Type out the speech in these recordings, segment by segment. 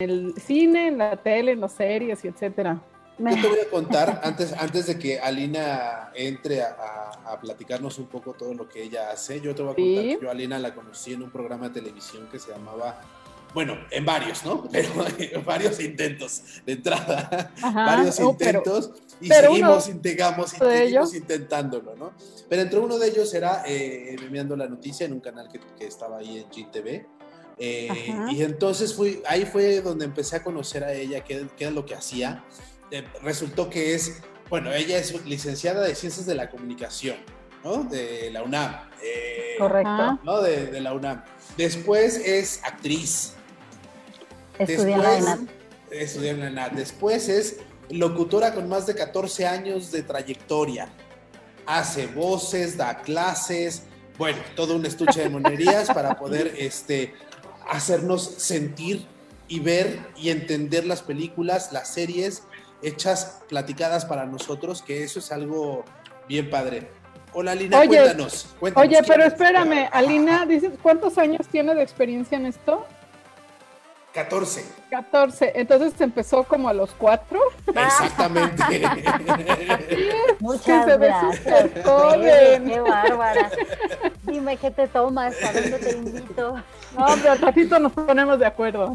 el cine, en la tele, en las series y etcétera. Yo te voy a contar, antes, antes de que Alina entre a, platicarnos un poco todo lo que ella hace, yo te voy a contar que yo a Alina la conocí en un programa de televisión que se llamaba, bueno, en varios, ¿no? Pero varios intentos de entrada, varios intentos, y seguimos, intentamos, seguimos intentándolo, ¿no? Pero entre uno de ellos era eh, enviando la noticia en un canal que, que estaba ahí en GTV. Eh, y entonces fui, ahí fue donde empecé a conocer a ella, qué, qué era lo que hacía resultó que es, bueno, ella es licenciada de Ciencias de la Comunicación, ¿no? De la UNAM. Eh, Correcto. ¿no? De, la UNAM. Después es actriz. Estudió en la ENAD. Estudió en la ENAD. Después es locutora con más de 14 años de trayectoria. Hace voces, da clases, bueno, todo un estuche de monerías para poder este, hacernos sentir y ver y entender las películas, las series hechas, platicadas para nosotros, que eso es algo bien padre. Hola, Alina, cuéntanos, Oye, pero espérame, Alina, dices, ¿cuántos años tiene de experiencia en esto? 14. 14. Entonces empezó como a los 4. Exactamente. Muchas gracias. Qué bárbara. Dime qué te tomas, a dónde te invito. No, pero al ratito nos ponemos de acuerdo.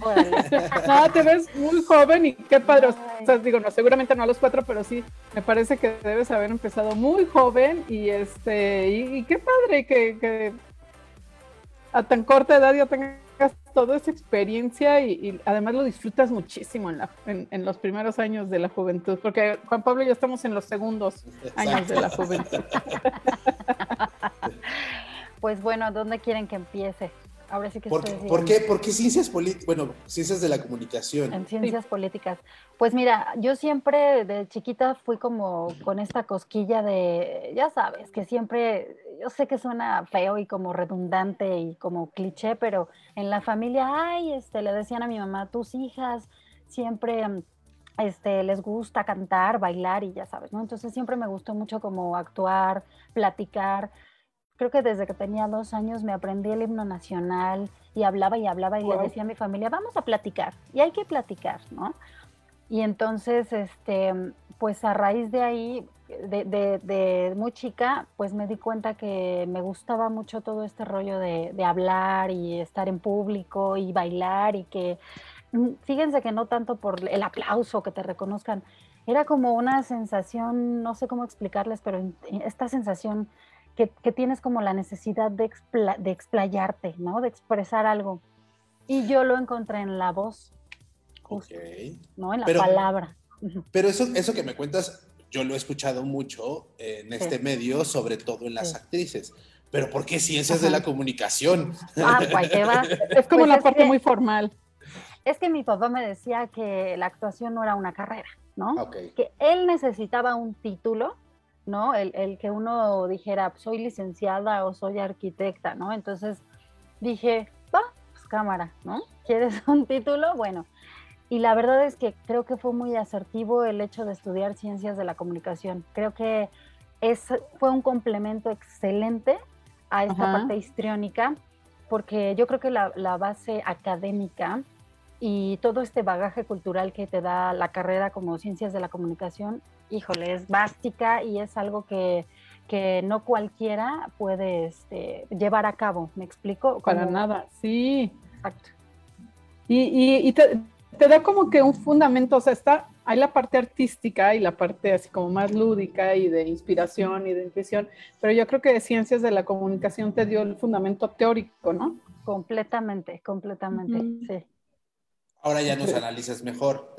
No, te ves muy joven y qué padre. O sea, digo, no, seguramente no a los cuatro, pero sí, me parece que debes haber empezado muy joven y este, y, qué padre que, que, a tan corta edad ya tengas toda esa experiencia y, además lo disfrutas muchísimo en, la, en, los primeros años de la juventud, porque Juan Pablo ya estamos en los segundos años de la juventud. Pues bueno, ¿dónde quieren que empiece? Ahora sí que ¿Por, ¿por qué, ¿Por qué ciencias políticas? Bueno, ciencias de la comunicación. En ciencias políticas. Pues mira, yo siempre de chiquita fui como con esta cosquilla de, ya sabes, que siempre, yo sé que suena feo y como redundante y como cliché, pero en la familia, ay, este, le decían a mi mamá, tus hijas siempre este, les gusta cantar, bailar y ya sabes, ¿no? Entonces siempre me gustó mucho como actuar, platicar creo que desde que tenía dos años me aprendí el himno nacional y hablaba y hablaba y le decía a mi familia, vamos a platicar, y hay que platicar, ¿no? Y entonces, este, pues a raíz de ahí, de, muy chica, pues me di cuenta que me gustaba mucho todo este rollo de, de hablar y estar en público y bailar y que, mm, fíjense que no tanto por el aplauso, que te reconozcan, era como una sensación, no sé cómo explicarles, pero esta sensación que, tienes como la necesidad de, de explayarte, ¿no? De expresar algo. Y yo lo encontré en la voz, justo, ¿no? En la palabra. Pero eso, eso que me cuentas, yo lo he escuchado mucho en este medio, sobre todo en las actrices. Pero ¿por qué ciencias de la comunicación? Ah, pues, va. Es como pues la parte muy formal. Es que mi papá me decía que la actuación no era una carrera, ¿no? Que él necesitaba un título ¿no? El, que uno dijera, soy licenciada o soy arquitecta, ¿no? Entonces dije, va, pues cámara, ¿no? ¿Quieres un título? Bueno. Y la verdad es que creo que fue muy asertivo el hecho de estudiar ciencias de la comunicación. Creo que es, fue un complemento excelente a esta parte histriónica, porque yo creo que la, la base académica y todo este bagaje cultural que te da la carrera como ciencias de la comunicación híjole, es básica y es algo que, no cualquiera puede este, llevar a cabo, ¿me explico? Para nada, sí. Exacto. Y, te, da como que un fundamento, o sea, está, hay la parte artística y la parte así como más lúdica y de inspiración y de intuición, pero yo creo que de ciencias de la comunicación te dio el fundamento teórico, ¿no? Completamente, completamente, sí. Ahora ya nos analizas mejor.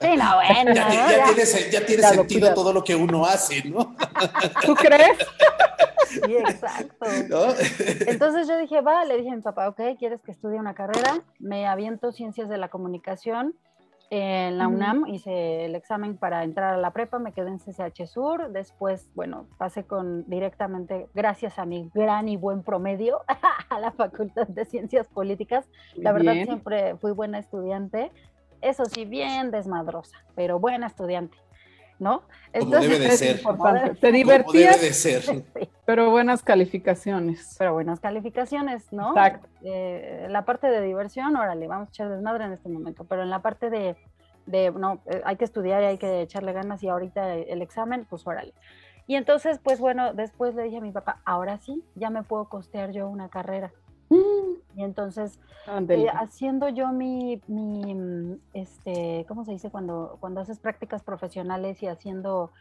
Sí, no, bueno. ya, tiene, sentido todo lo que uno hace, ¿no? ¿Tú crees? Sí, exacto. Entonces yo dije, va, le dije a mi papá, ok, ¿quieres que estudie una carrera? Me aviento ciencias de la comunicación en la UNAM, hice el examen para entrar a la prepa, me quedé en CCH Sur, después, bueno, pasé con directamente, gracias a mi gran y buen promedio, a la Facultad de Ciencias Políticas. la verdad siempre fui buena estudiante, eso sí, bien desmadrosa, pero buena estudiante. ¿no? Como debe de ser. Te divertías, de ser. pero buenas calificaciones. Pero buenas calificaciones, ¿no? Exacto. Eh, la parte de diversión, órale, vamos a echar desmadre en este momento, pero en la parte de, de no, eh, hay que estudiar y hay que echarle ganas y ahorita el examen, pues órale. Y entonces, pues bueno, después le dije a mi papá, ahora sí, ya me puedo costear yo una carrera. Y entonces, eh, haciendo yo mi, mi, mm, este, ¿cómo se dice? Cuando, cuando haces prácticas profesionales y haciendo,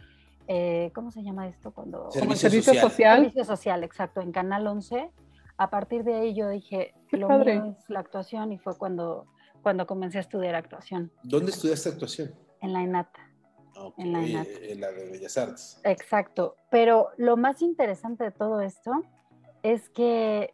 eh, ¿cómo se llama esto? Cuando, servicio, social. Servicio social, exacto, en Canal 11. A partir de ahí yo dije, lo mío es la actuación y fue cuando, cuando comencé a estudiar actuación. ¿Dónde estudiaste actuación? En la ENATA. en la ENATA. En la de Bellas Artes. Exacto, pero lo más interesante de todo esto es que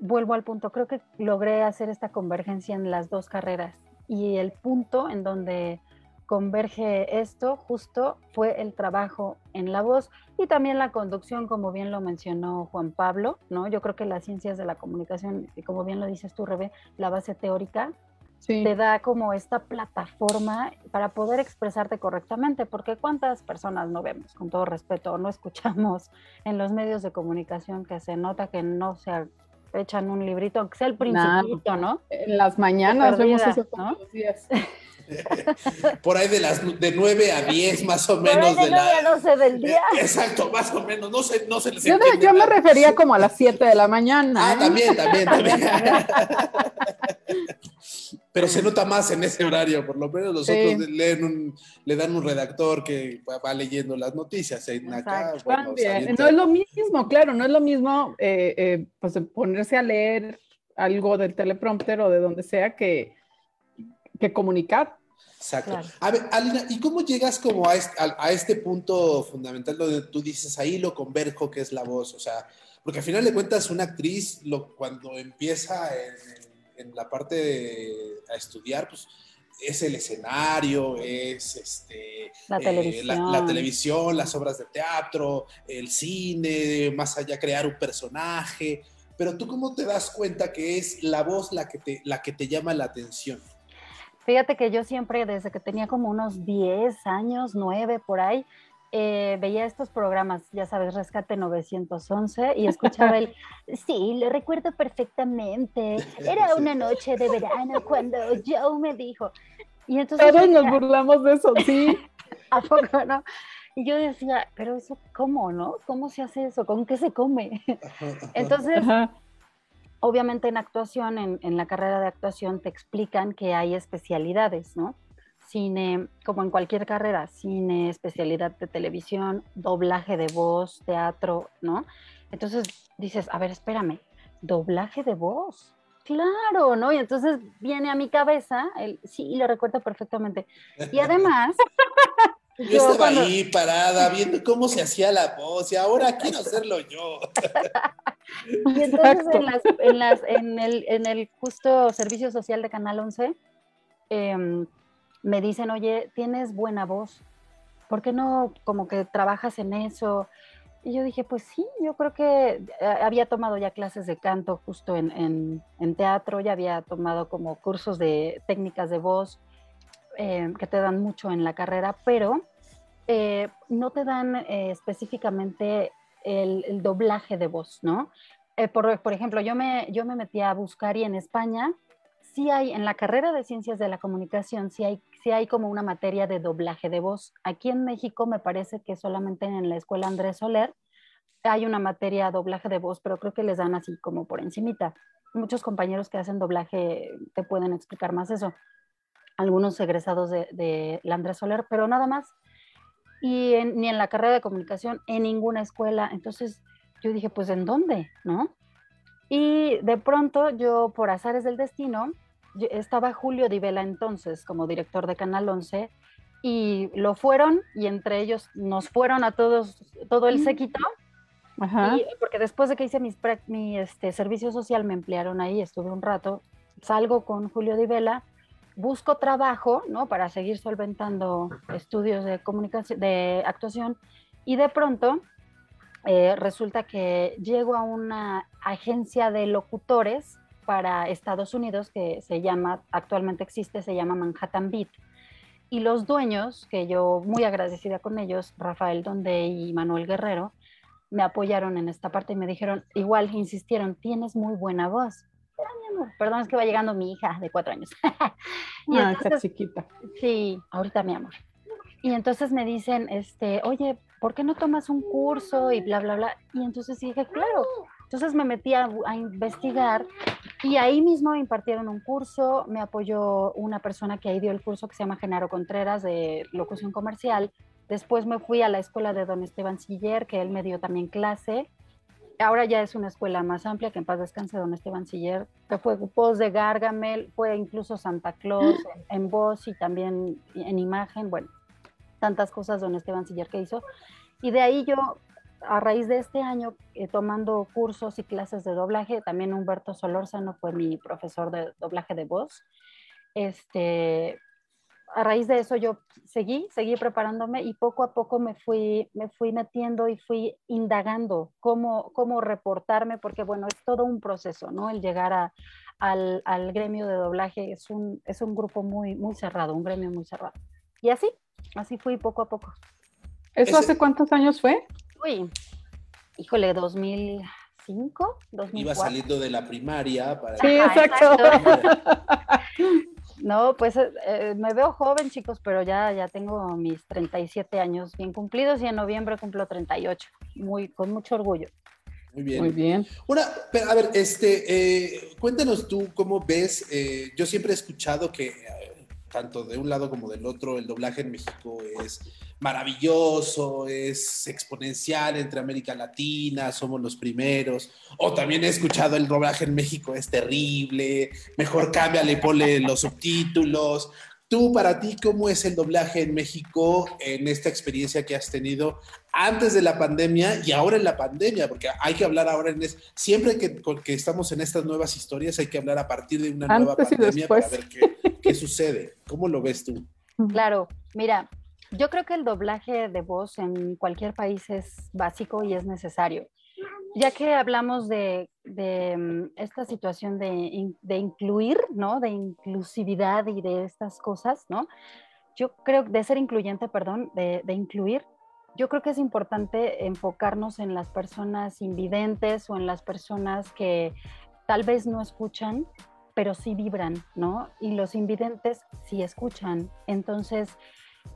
vuelvo al punto, creo que logré hacer esta convergencia en las dos carreras y el punto en donde converge esto justo fue el trabajo en la voz y también la conducción, como bien lo mencionó Juan Pablo, ¿no? Yo creo que las ciencias de la comunicación, y como bien lo dices tú, Rebe, la base teórica, te da como esta plataforma para poder expresarte correctamente, porque cuántas personas no vemos, con todo respeto, o no escuchamos en los medios de comunicación que se nota que no se echan un librito, aunque sea el principito, ¿no? En las mañanas vemos eso todos los días. Por ahí de las de 9 a 10 más o menos. de, 9 a 12 del día. Exacto, más o menos. No se, no se les Yo, yo me refería como a las 7 de la mañana. Ah, ¿eh? también, también, también. Pero se nota más en ese horario, por lo menos los otros leen un, le dan un redactor que va leyendo las noticias. acá, no es lo mismo, claro, no es lo mismo eh, eh, pues ponerse a leer algo del teleprompter o de donde sea que, que comunicar. Exacto. A ver, Alina, ¿y cómo llegas como a este, a, este, punto fundamental donde tú dices ahí lo converjo que es la voz? O sea, porque al final de cuentas una actriz lo, cuando empieza en en la parte de a estudiar, pues es el escenario, es este, la, televisión. la, televisión. las obras de teatro, el cine, más allá crear un personaje. Pero tú cómo te das cuenta que es la voz la que te, la que te llama la atención? Fíjate que yo siempre, desde que tenía como unos 10 años, 9 por ahí, eh, veía estos programas, ya sabes, Rescate 911, y escuchaba el, sí, lo recuerdo perfectamente, era una noche de verano cuando Joe me dijo. Y entonces Todos nos burlamos de eso, sí. ¿A poco no? Y yo decía, pero eso, ¿cómo, no? ¿Cómo se hace eso? ¿Con qué se come? Entonces, obviamente en actuación, en, en la carrera de actuación, te explican que hay especialidades, ¿no? cine, como en cualquier carrera, cine, especialidad de televisión, doblaje de voz, teatro, ¿no? Entonces dices, a ver, espérame, doblaje de voz. Claro, ¿no? Y entonces viene a mi cabeza, el, sí, lo recuerdo perfectamente. Y además... yo, estaba ahí parada viendo cómo se hacía la voz y ahora quiero hacerlo yo. y entonces en, las, en, las, en, el, en el justo servicio social de Canal 11, eh, em, me dicen, oye, tienes buena voz, ¿por qué no como que trabajas en eso? Y yo dije, pues sí, yo creo que eh, había tomado ya clases de canto justo en, teatro, ya había tomado como cursos de técnicas de voz eh, que te dan mucho en la carrera, pero eh, no te dan específicamente el, doblaje de voz, ¿no? por, por, ejemplo, yo me, yo me metí a buscar y en España sí hay, en la carrera de ciencias de la comunicación, sí hay, sí hay como una materia de doblaje de voz. Aquí en México me parece que solamente en la escuela Andrés Soler hay una materia de doblaje de voz, pero creo que les dan así como por encimita. Muchos compañeros que hacen doblaje te pueden explicar más eso. Algunos egresados de, de la Andrés Soler, pero nada más. Y ni en la carrera de comunicación, en ninguna escuela. Entonces yo dije, pues ¿en dónde? ¿No? Y de pronto yo, por azares del destino, estaba Julio Di Vela entonces como director de Canal 11 y lo fueron y entre ellos nos fueron a todos, todo el mm. séquito. porque después de que hice mis, mi este, servicio social me emplearon ahí, estuve un rato, salgo con Julio Di Vela, busco trabajo, ¿no? Para seguir solventando estudios de comunicación, de actuación y de pronto eh, resulta que llego a una agencia de locutores para Estados Unidos que se llama, actualmente existe, se llama Manhattan Beat. Y los dueños, que yo muy agradecida con ellos, Rafael Donde y Manuel Guerrero, me apoyaron en esta parte y me dijeron, igual insistieron, tienes muy buena voz. Mi amor, perdón, es que va llegando mi hija de cuatro años. y ah, está chiquita. Sí, ahorita mi amor. Y entonces me dicen, este, oye, ¿por qué no tomas un curso y bla, bla, bla? Y entonces dije, claro. Entonces me metí a, a investigar y ahí mismo impartieron un curso, me apoyó una persona que ahí dio el curso que se llama Genaro Contreras de locución comercial. Después me fui a la escuela de don Esteban Siller, que él me dio también clase. Ahora ya es una escuela más amplia, que en paz descanse don Esteban Siller, que fue post de Gargamel, fue incluso Santa Claus en voz y también en imagen. Bueno, tantas cosas don Esteban Siller que hizo. Y de ahí yo, a raíz de este año, eh, tomando cursos y clases de doblaje, también Humberto Solórzano fue mi profesor de doblaje de voz. Este, a raíz de eso yo seguí, seguí preparándome y poco a poco me fui, me fui metiendo y fui indagando cómo, cómo reportarme, porque bueno, es todo un proceso, ¿no? El llegar a, al, al, gremio de doblaje es un, es un grupo muy, muy cerrado, un gremio muy cerrado. Y así, Así fui poco a poco. ¿Eso hace cuántos años fue? Uy, híjole, 2005, 2004. Iba saliendo de la primaria para... Sí, exacto. No, pues eh, eh, me veo joven, chicos, pero ya, ya tengo mis 37 años bien cumplidos y en noviembre cumplo 38, muy, con mucho orgullo. Muy bien. Muy bien. Una, pero, a ver, este, eh, cuéntanos tú cómo ves, yo siempre he escuchado que tanto de un lado como del otro, el doblaje en México es maravilloso, es exponencial entre América Latina, somos los primeros. O también he escuchado el doblaje en México es terrible, mejor cámbiale y ponle los subtítulos. Tú, para ti, ¿cómo es el doblaje en México en esta experiencia que has tenido antes de la pandemia y ahora en la pandemia? Porque hay que hablar ahora en es, siempre que, que estamos en estas nuevas historias hay que hablar a partir de una nueva pandemia para ver qué, qué sucede. ¿Cómo lo ves tú? Claro, mira, yo creo que el doblaje de voz en cualquier país es básico y es necesario. Ya que hablamos de, mm, esta situación de, incluir, ¿no? De inclusividad y de estas cosas, ¿no? Yo creo, de ser incluyente, perdón, de, de incluir, yo creo que es importante enfocarnos en las personas invidentes o en las personas que tal vez no escuchan, pero sí vibran, ¿no? Y los invidentes sí escuchan. Entonces,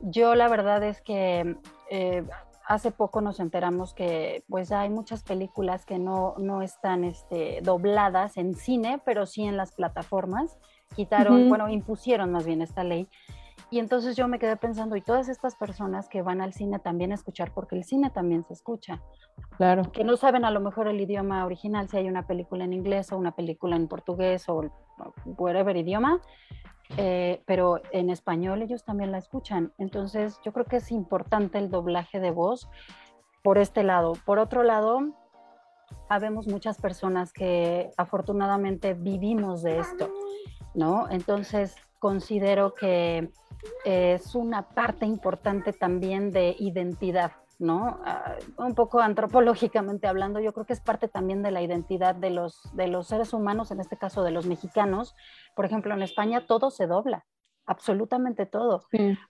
yo la verdad es que eh, hace poco nos enteramos que pues hay muchas películas que no, no están este, dobladas en cine, pero sí en las plataformas. Quitaron, bueno, impusieron más bien esta ley y entonces yo me quedé pensando, y todas estas personas que van al cine también a escuchar, porque el cine también se escucha. Claro. Que no saben a lo mejor el idioma original, si hay una película en inglés o una película en portugués o whatever idioma, eh, pero en español ellos también la escuchan. Entonces yo creo que es importante el doblaje de voz por este lado. Por otro lado, habemos muchas personas que afortunadamente vivimos de esto, ¿no? Entonces considero que es una parte importante también de identidad, ¿no? Ah, un poco antropológicamente hablando, yo creo que es parte también de la identidad de los, de los seres humanos, en este caso de los mexicanos. Por ejemplo, en España todo se dobla, absolutamente todo,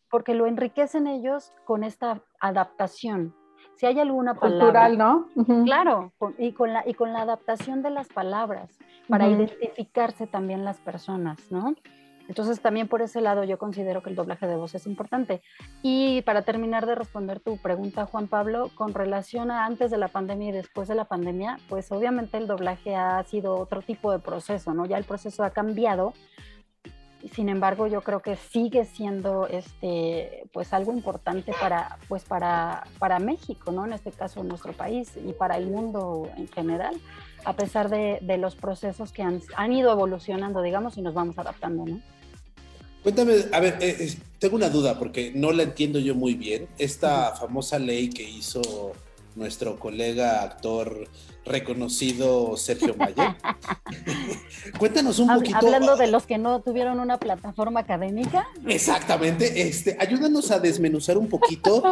porque lo enriquecen ellos con esta adaptación. Si hay alguna palabra. Cultural, ¿no? Claro, y, con la, y con la adaptación de las palabras, para identificarse también las personas, ¿no? Entonces también por ese lado yo considero que el doblaje de voz es importante. Y para terminar de responder tu pregunta, Juan Pablo, con relación a antes de la pandemia y después de la pandemia, pues obviamente el doblaje ha sido otro tipo de proceso, ¿no? Ya el proceso ha cambiado. Sin embargo, yo creo que sigue siendo este, pues algo importante para, pues para, para México, ¿no? En este caso, nuestro país y para el mundo en general a pesar de, los procesos que han, han, ido evolucionando, digamos, y nos vamos adaptando, ¿no? Cuéntame, a ver, eh, tengo una duda porque no la entiendo yo muy bien. Esta famosa ley que hizo nuestro colega actor reconocido Sergio Mayer. Cuéntanos un poquito. Hablando de los que no tuvieron una plataforma académica. Exactamente, este, ayúdanos a desmenuzar un poquito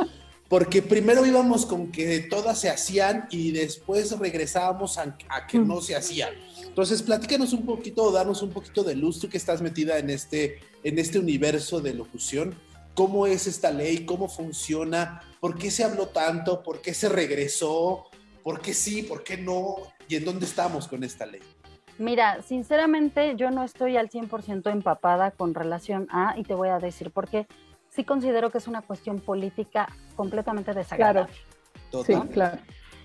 porque primero íbamos con que todas se hacían y después regresábamos a, que no se hacían. Entonces, platícanos un poquito, danos un poquito de luz, tú que estás metida en este, en este universo de locución. Cómo es esta ley, cómo funciona, por qué se habló tanto, por qué se regresó, por qué sí, por qué no, y en dónde estamos con esta ley. Mira, sinceramente yo no estoy al 100% empapada con relación a, y te voy a decir por qué, sí considero que es una cuestión política completamente desagradable. Claro. Sí, claro.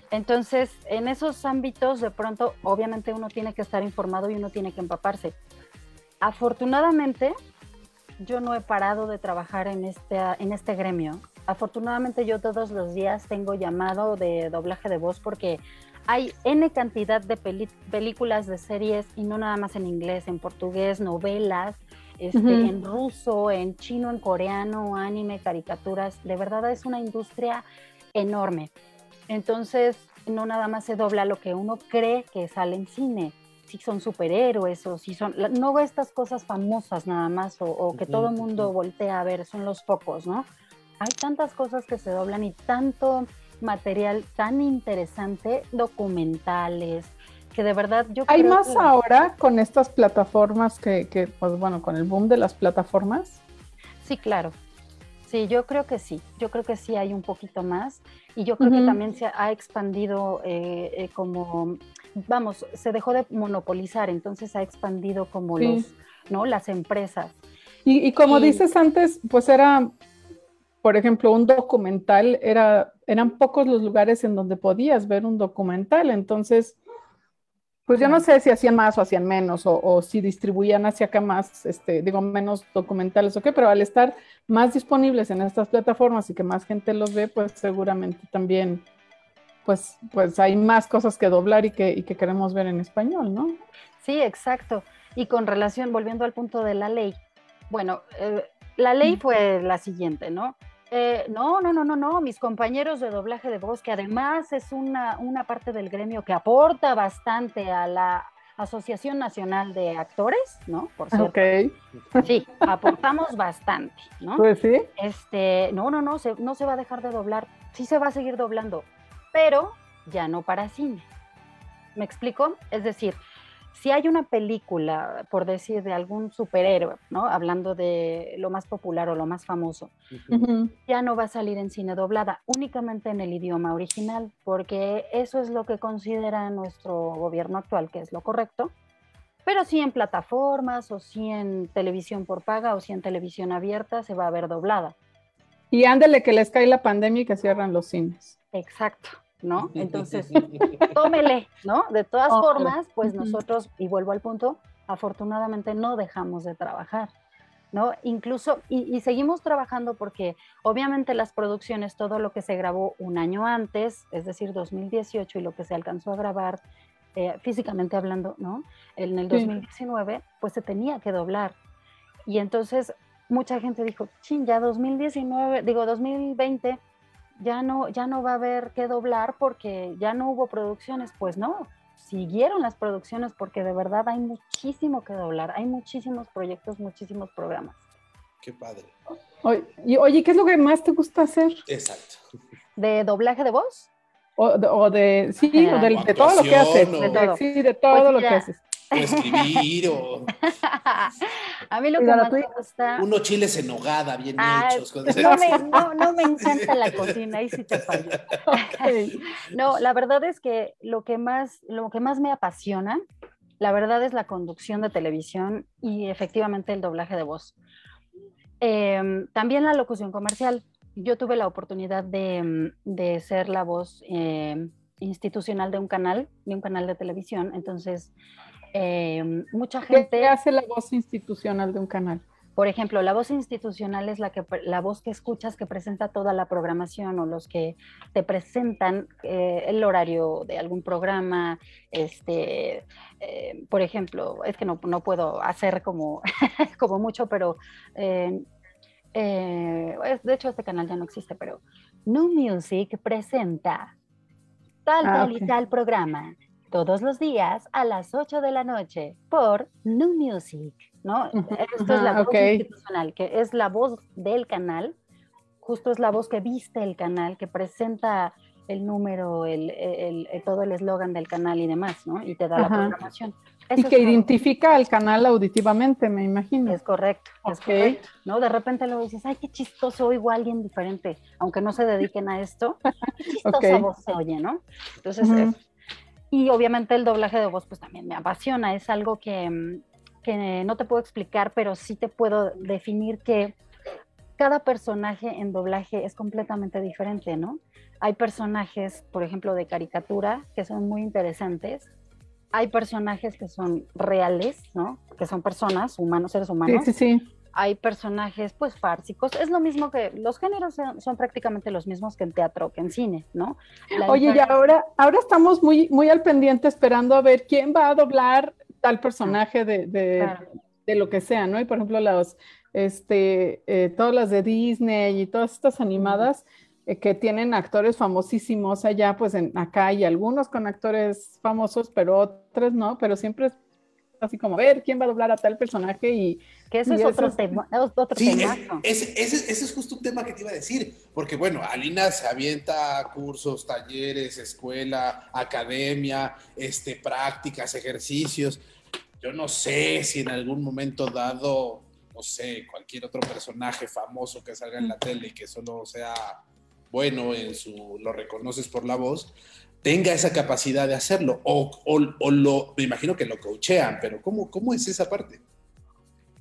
Entonces, en esos ámbitos, de pronto, obviamente uno tiene que estar informado y uno tiene que empaparse. Afortunadamente, yo no he parado de trabajar en este, en este gremio. Afortunadamente, yo todos los días tengo llamado de doblaje de voz porque hay N cantidad de películas, de series, y no nada más en inglés, en portugués, novelas, este, en ruso, en chino, en coreano, anime, caricaturas. De verdad es una industria enorme. Entonces, no nada más se dobla lo que uno cree que sale en cine, si son superhéroes o si son, no estas cosas famosas nada más o, que todo el mundo voltea a ver, son los pocos, ¿no? Hay tantas cosas que se doblan y tanto material tan interesante, documentales, que de verdad yo Hay más ahora con estas plataformas que, que, pues bueno, con el boom de las plataformas. Sí, claro. Sí, yo creo que sí, yo creo que sí hay un poquito más y yo creo que también se ha expandido eh, eh, como, vamos, se dejó de monopolizar, entonces ha expandido como los, ¿no? Las empresas. Y, como dices antes, pues era, por ejemplo, un documental, era, eran pocos los lugares en donde podías ver un documental, entonces pues yo no sé si hacían más o hacían menos, o, si distribuían hacia acá más, este, digo, menos documentales o qué, pero al estar más disponibles en estas plataformas y que más gente los ve, pues seguramente también, pues, pues hay más cosas que doblar y que, que queremos ver en español, ¿no? Sí, exacto. Y con relación, volviendo al punto de la ley, bueno, eh, la ley fue la siguiente, ¿no? Eh, no, no, no, no, no, mis compañeros de doblaje de voz, que además es una, una parte del gremio que aporta bastante a la Asociación Nacional de Actores, ¿no? Por cierto. Ok. Sí, aportamos bastante, ¿no? Pues sí. Este, no, no, no, se, no se va a dejar de doblar, sí se va a seguir doblando, pero ya no para cine. ¿Me explico? Es decir, si hay una película, por decir, de algún superhéroe, ¿no? Hablando de lo más popular o lo más famoso, ya no va a salir en cine doblada, únicamente en el idioma original, porque eso es lo que considera nuestro gobierno actual, que es lo correcto. Pero sí en plataformas, o sí en televisión por paga, o sí en televisión abierta, se va a ver doblada. Y ándele que les cae la pandemia y que cierran los cines. Exacto. ¿No? Entonces, tómele, ¿no? De todas formas, pues nosotros, y vuelvo al punto, afortunadamente no dejamos de trabajar, ¿no? Incluso, y, seguimos trabajando porque obviamente las producciones, todo lo que se grabó un año antes, es decir, 2018, y lo que se alcanzó a grabar eh, físicamente hablando, ¿no? En el 2019, pues se tenía que doblar. Y entonces mucha gente dijo, chin, ya 2019, digo 2020, ya no, ya no va a haber que doblar porque ya no hubo producciones. Pues no, siguieron las producciones porque de verdad hay muchísimo que doblar, hay muchísimos proyectos, muchísimos programas. Qué padre. Oye, y, oye, ¿qué es lo que más te gusta hacer? Exacto. ¿De doblaje de voz? O de, sí, o de, todo lo que haces. De todo. Sí, de todo pues lo que haces escribir o... A mí lo que más me gusta... Unos chiles en nogada, bien hechos. No me, no, me, encanta la cocina, ahí sí te fallo. no, la verdad es que lo que, más, lo que más me apasiona, la verdad es la conducción de televisión y efectivamente el doblaje de voz. Em, también la locución comercial. Yo tuve la oportunidad de, de ser la voz em, institucional de un canal, de un canal de televisión. Entonces, eh, mucha gente... ¿Qué hace la voz institucional de un canal? Por ejemplo, la voz institucional es la, que, la voz que escuchas que presenta toda la programación o los que te presentan eh, el horario de algún programa. Este, eh, por ejemplo, es que no, no puedo hacer como, como mucho, pero de hecho este canal ya no existe, pero New Music presenta tal, ah, tal y tal programa todos los días a las 8 de la noche por New Music, ¿no? Esto es la voz institucional, que es la voz del canal, justo es la voz que viste el canal, que presenta el número, el, todo el eslogan del canal y demás, ¿no? Y te da la programación. Y que identifica al canal auditivamente, me imagino. Es correcto, es correcto. ¿no? De repente luego dices, ay, qué chistoso, oigo a alguien diferente, aunque no se dediquen a esto, qué chistosa voz se oye, ¿no? Entonces, y obviamente el doblaje de voz, pues también me apasiona, es algo que, que no te puedo explicar, pero sí te puedo definir que cada personaje en doblaje es completamente diferente, ¿no? Hay personajes, por ejemplo, de caricatura que son muy interesantes. Hay personajes que son reales, ¿no? Que son personas, humanos, seres humanos. Sí, sí, sí. Hay personajes, pues, fársicos. Es lo mismo que los géneros son, prácticamente los mismos que en teatro, que en cine, ¿no? Oye, y ahora, ahora estamos muy, muy al pendiente esperando a ver quién va a doblar tal personaje de, de lo que sea, ¿no? Y por ejemplo, los, este, eh, todas las de Disney y todas estas animadas que tienen actores famosísimos allá, pues en, acá hay algunos con actores famosos, pero otros no, pero siempre es así como ver quién va a doblar a tal personaje y... Que eso es otro, tema, otro sí, ese, es justo un tema que te iba a decir, porque bueno, Alina se avienta cursos, talleres, escuela, academia, este, prácticas, ejercicios. Yo no sé si en algún momento dado no sé, cualquier otro personaje famoso que salga en la tele y que solo sea bueno en su, lo reconoces por la voz, tenga esa capacidad de hacerlo. O, o, lo, me imagino que lo coachean, pero ¿cómo, cómo es esa parte?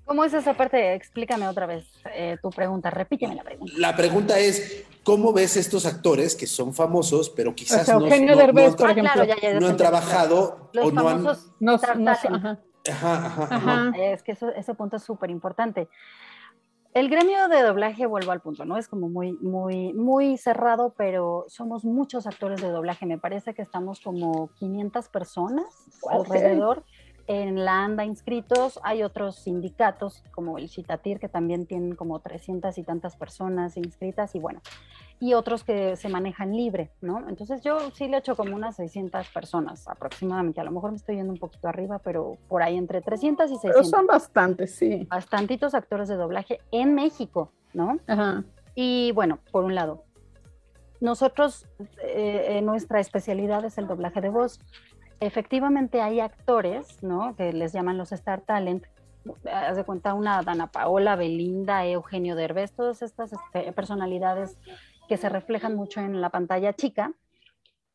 ¿Cómo es esa parte? Explícame otra vez eh, tu pregunta, repíteme la pregunta. La pregunta es, ¿cómo ves estos actores que son famosos, pero quizás no, han trabajado o no han... No, es que eso, ese punto es súper importante. El gremio de doblaje, vuelvo al punto, ¿no? Es como muy, muy, muy cerrado, pero somos muchos actores de doblaje. Me parece que estamos como 500 personas alrededor en la ANDA inscritos. Hay otros sindicatos como el Citatir que también tienen como 300 y tantas personas inscritas y bueno, y otros que se manejan libre, ¿no? Entonces yo sí le echo como unas 600 personas aproximadamente. A lo mejor me estoy yendo un poquito arriba, pero por ahí entre 300 y 600. Pero son bastantes, sí. Bastantitos actores de doblaje en México, ¿no? Ajá. Y bueno, por un lado, nosotros, eh, nuestra especialidad es el doblaje de voz. Efectivamente hay actores, ¿no? Que les llaman los Star Talent, haz de cuenta una Dana Paola, Belinda, Eugenio Derbez, todas estas este, personalidades que se reflejan mucho en la pantalla chica,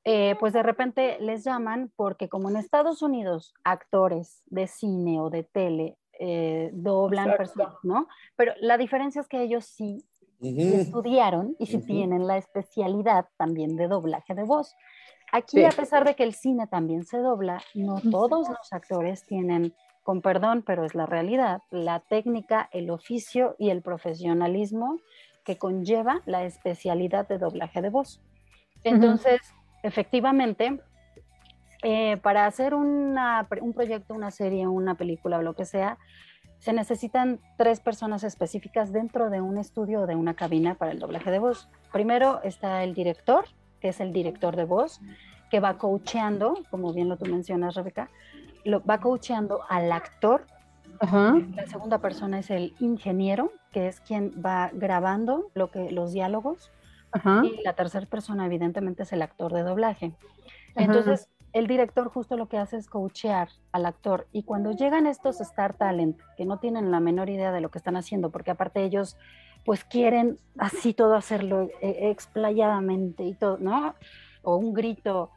eh, pues de repente les llaman porque como en Estados Unidos actores de cine o de tele eh, doblan personas, ¿no? Pero la diferencia es que ellos sí, estudiaron y sí tienen la especialidad también de doblaje de voz. Aquí, a pesar de que el cine también se dobla, no todos los actores tienen, con perdón, pero es la realidad, la técnica, el oficio y el profesionalismo que conlleva la especialidad de doblaje de voz. Entonces, efectivamente, eh, para hacer un proyecto, una serie, una película o lo que sea, se necesitan tres personas específicas dentro de un estudio o de una cabina para el doblaje de voz. Primero está el director, que es el director de voz, que va coacheando, como bien lo tú mencionas, Rebeca, lo, va coacheando al actor la segunda persona es el ingeniero, que es quien va grabando lo que, los diálogos. Y la tercera persona, evidentemente, es el actor de doblaje. Entonces, el director justo lo que hace es coachear al actor. Y cuando llegan estos Star Talent, que no tienen la menor idea de lo que están haciendo, porque aparte ellos pues quieren así todo hacerlo eh, explayadamente y todo, ¿no? O un grito.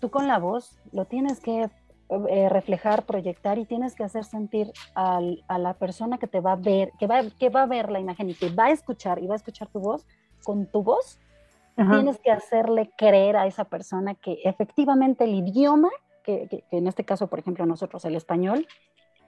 Tú con la voz lo tienes que eh, reflejar, proyectar y tienes que hacer sentir a la persona que te va a ver, que va, que va a ver la imagen y que va a escuchar y va a escuchar tu voz con tu voz. Tienes que hacerle creer a esa persona que efectivamente el idioma, que, que, en este caso, por ejemplo, nosotros el español,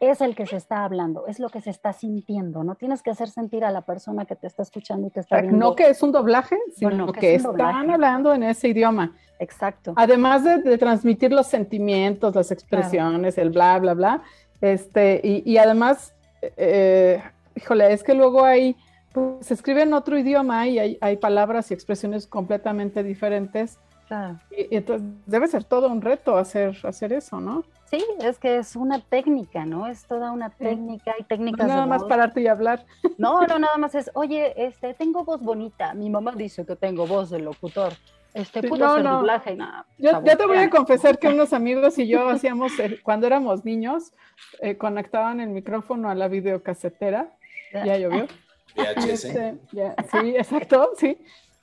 es el que se está hablando, es lo que se está sintiendo, no tienes que hacer sentir a la persona que te está escuchando y te está viendo. No que es un doblaje, sino que, están hablando en ese idioma. Exacto. Además de, transmitir los sentimientos, las expresiones, el bla, bla, bla, este, y, además, eh, híjole, es que luego hay, pues, se escribe en otro idioma y hay, palabras y expresiones completamente diferentes. Claro. Y, entonces debe ser todo un reto hacer, hacer eso, ¿no? Sí, es que es una técnica, ¿no? Es toda una técnica y técnicas. No nada más pararte y hablar. No, no, nada más es, oye, este, tengo voz bonita. Mi mamá dice que tengo voz de locutor. Este, pudo no, doblaje. No, yo, te voy a confesar que unos amigos y yo hacíamos, eh, cuando éramos niños, eh, conectaban el micrófono a la videocasetera. Ya llovió. Este, sí, exacto, sí.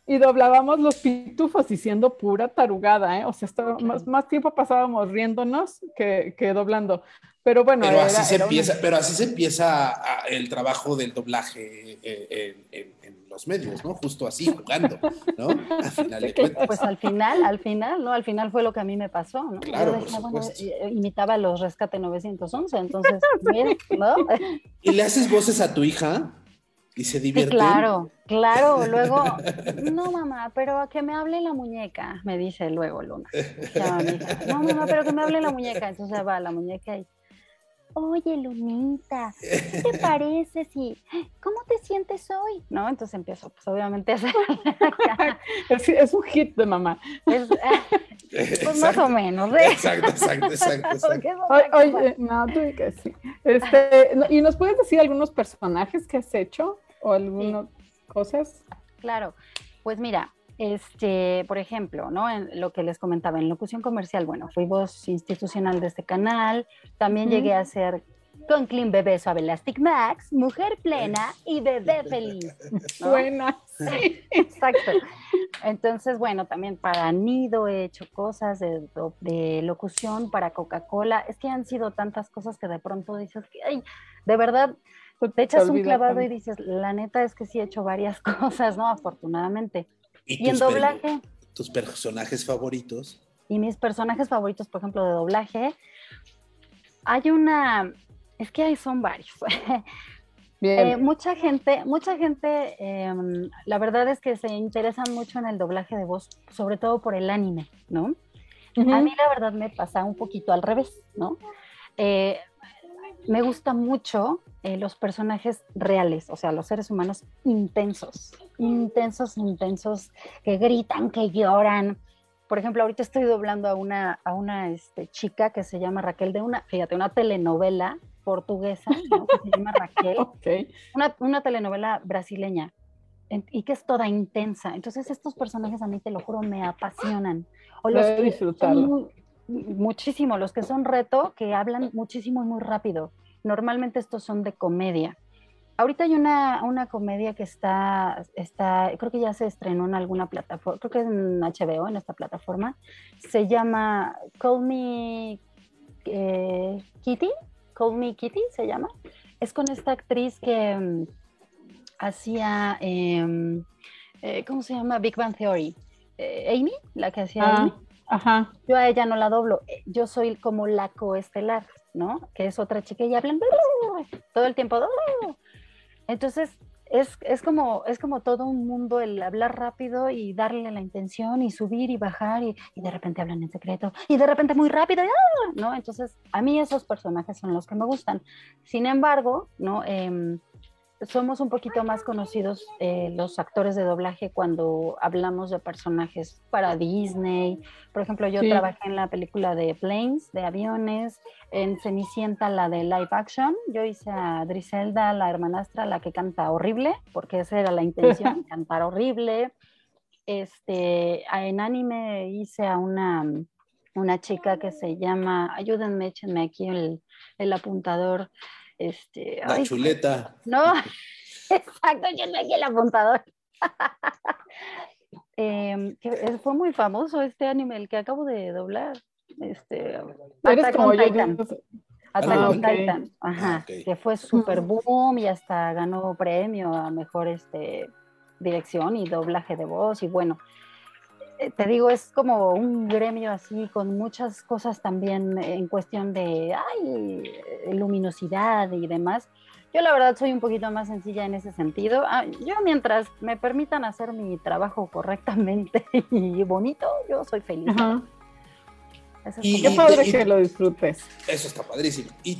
Y doblábamos los pitufos diciendo pura tarugada, ¿eh? O sea, más, más, tiempo pasábamos riéndonos que, que doblando. Pero bueno, pero así se empieza, pero así se empieza el trabajo del doblaje eh, en, los medios, ¿no? Justo así, jugando, ¿no? Al final de cuentas. Pues al final, al final, ¿no? Al final fue lo que a mí me pasó, ¿no? Claro, por eh, imitaba los Rescate 911, entonces, bien, ¿no? ¿Y le haces voces a tu hija? Y se divierte. claro, claro. Luego, no mamá, pero que me hable la muñeca, me dice luego Luna. No mamá, pero que me hable la muñeca. Entonces va la muñeca y, oye Lunita, ¿qué te parece si, cómo te sientes hoy? ¿No? Entonces empiezo, pues obviamente a hacer. es, un hit de mamá. pues más o menos. ¿eh? Exacto, exacto, exacto. Oye, no, tú que sí. Este, ¿Y nos puedes decir algunos personajes que has hecho? O algunas cosas? Claro, pues mira, este, por ejemplo, ¿no? En lo que les comentaba, en locución comercial, bueno, fui voz institucional de este canal, también llegué a ser con Clean Bebé Suave Elastic Max, Mujer Plena y Bebé Feliz. Buena. Sí. Exacto. Entonces, bueno, también para Nido he hecho cosas de, de locución, para Coca-Cola. Es que han sido tantas cosas que de pronto dices que, ay, de verdad, te echas un clavado y dices, la neta es que sí he hecho varias cosas, ¿no? Afortunadamente. Y, en doblaje. ¿Tus personajes favoritos? Y mis personajes favoritos, por ejemplo, de doblaje, hay una, es que hay son varios. Eh, mucha gente, mucha gente, em, la verdad es que se interesan mucho en el doblaje de voz, sobre todo por el anime, ¿no? A mí la verdad me pasa un poquito al revés, ¿no? Eh, me gusta mucho eh, los personajes reales, o sea, los seres humanos intensos, intensos, intensos, que gritan, que lloran. Por ejemplo, ahorita estoy doblando a una, a una este, chica que se llama Raquel de una, fíjate, una telenovela portuguesa, que se llama Raquel, una, una, telenovela brasileña y que es toda intensa. Entonces estos personajes a mí, te lo juro, me apasionan. O los muchísimo, los que son reto, que hablan muchísimo y muy rápido. Normalmente estos son de comedia. Ahorita hay una, una comedia que está, está, creo que ya se estrenó en alguna plataforma, creo que es en HBO, en esta plataforma. Se llama Call Me eh, Kitty, Call Me Kitty se llama. Es con esta actriz que mm, hacía, em, eh, ¿cómo se llama? Big Bang Theory. Eh, Amy, la que hacía ah. Amy. Ajá. Yo a ella no la doblo, eh, yo soy como la coestelar, ¿no? Que es otra chica y hablan todo el tiempo. Entonces, es, es, como, es como todo un mundo el hablar rápido y darle la intención y subir y bajar y, de repente hablan en secreto y de repente muy rápido, ¿no? Entonces, a mí esos personajes son los que me gustan. Sin embargo, ¿no? Em, somos un poquito más conocidos eh, los actores de doblaje cuando hablamos de personajes para Disney. Por ejemplo, yo trabajé en la película de Planes, de aviones, en Cenicienta, la de live action. Yo hice a Driselda, la hermanastra, la que canta horrible, porque esa era la intención, cantar horrible. Este, en anime hice a una, una chica que se llama, ayúdenme, échenme aquí el, el apuntador. Este, la chuleta. No, exacto, yo no aquí el apuntador. Em, fue muy famoso este anime, el que acabo de doblar. Este, Attack on Titan. Attack Titan, ajá, ah, que fue super boom y hasta ganó premio a mejor este, dirección y doblaje de voz y bueno, te digo, es como un gremio así con muchas cosas también en cuestión de ay, luminosidad y demás. Yo la verdad soy un poquito más sencilla en ese sentido. Ah, yo mientras me permitan hacer mi trabajo correctamente y bonito, yo soy feliz. y, qué padre que lo disfrutes. Eso está padrísimo. Y,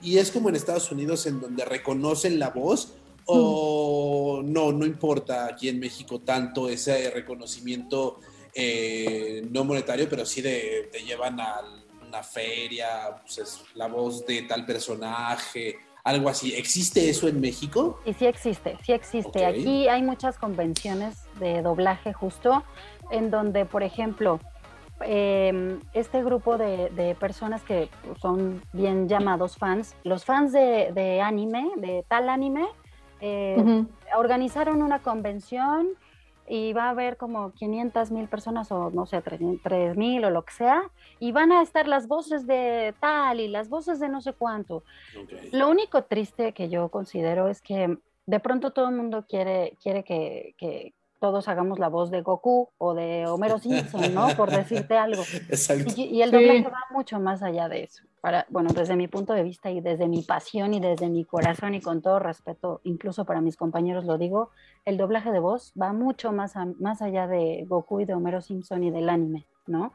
y, es como en Estados Unidos en donde reconocen la voz o no, no importa aquí en México tanto ese reconocimiento eh, no monetario, pero sí de, te llevan a una feria, pues es la voz de tal personaje, algo así. ¿Existe eso en México? Sí, sí existe, sí existe. Aquí hay muchas convenciones de doblaje justo, en donde, por ejemplo, em, este grupo de, personas que son bien llamados fans, los fans de, anime, de tal anime, eh, organizaron una convención y va a haber como 500 mil personas o no sé, 3 mil o lo que sea, y van a estar las voces de tal y las voces de no sé cuánto. Lo único triste que yo considero es que de pronto todo el mundo quiere, quiere que, que, todos hagamos la voz de Goku o de Homero Simpson, ¿no? Por decirte algo. Y, el doblaje va mucho más allá de eso. Para, bueno, desde mi punto de vista y desde mi pasión y desde mi corazón y con todo respeto, incluso para mis compañeros lo digo, el doblaje de voz va mucho más, más allá de Goku y de Homero Simpson y del anime, ¿no?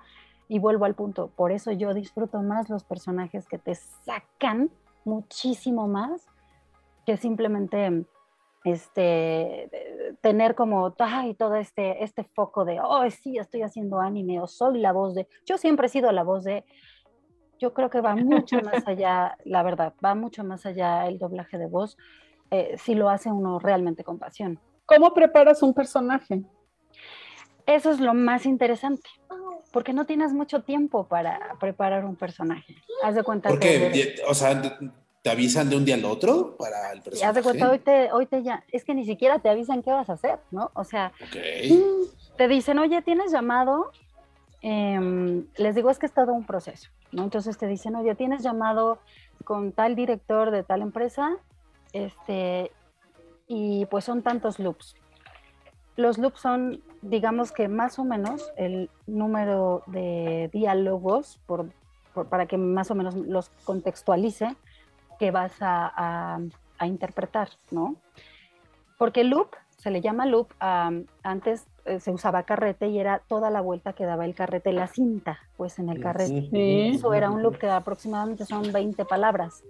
Y vuelvo al punto, por eso yo disfruto más los personajes que te sacan muchísimo más que simplemente este, tener como ay, todo este, este foco de, oh, sí, estoy haciendo anime o soy la voz de, yo siempre he sido la voz de, yo creo que va mucho más allá, la verdad, va mucho más allá el doblaje de voz eh, si lo hace uno realmente con pasión. ¿Cómo preparas un personaje? Eso es lo más interesante, porque no tienes mucho tiempo para preparar un personaje. Haz de cuenta que... O sea, ¿Te avisan de un día al otro para el personaje? Ya de cuenta, hoy te, hoy te ya, es que ni siquiera te avisan qué vas a hacer, ¿no? O sea, mm, te dicen, oye, tienes llamado, em, les digo, es que es todo un proceso, ¿no? Entonces te dicen, oye, tienes llamado con tal director de tal empresa, este, y pues son tantos loops. Los loops son, digamos que más o menos el número de diálogos, por, para que más o menos los contextualice, que vas a, interpretar, ¿no? Porque loop, se le llama loop, antes eh, se usaba carrete y era toda la vuelta que daba el carrete, la cinta, pues en el carrete. Eso era un loop que aproximadamente son 20 palabras,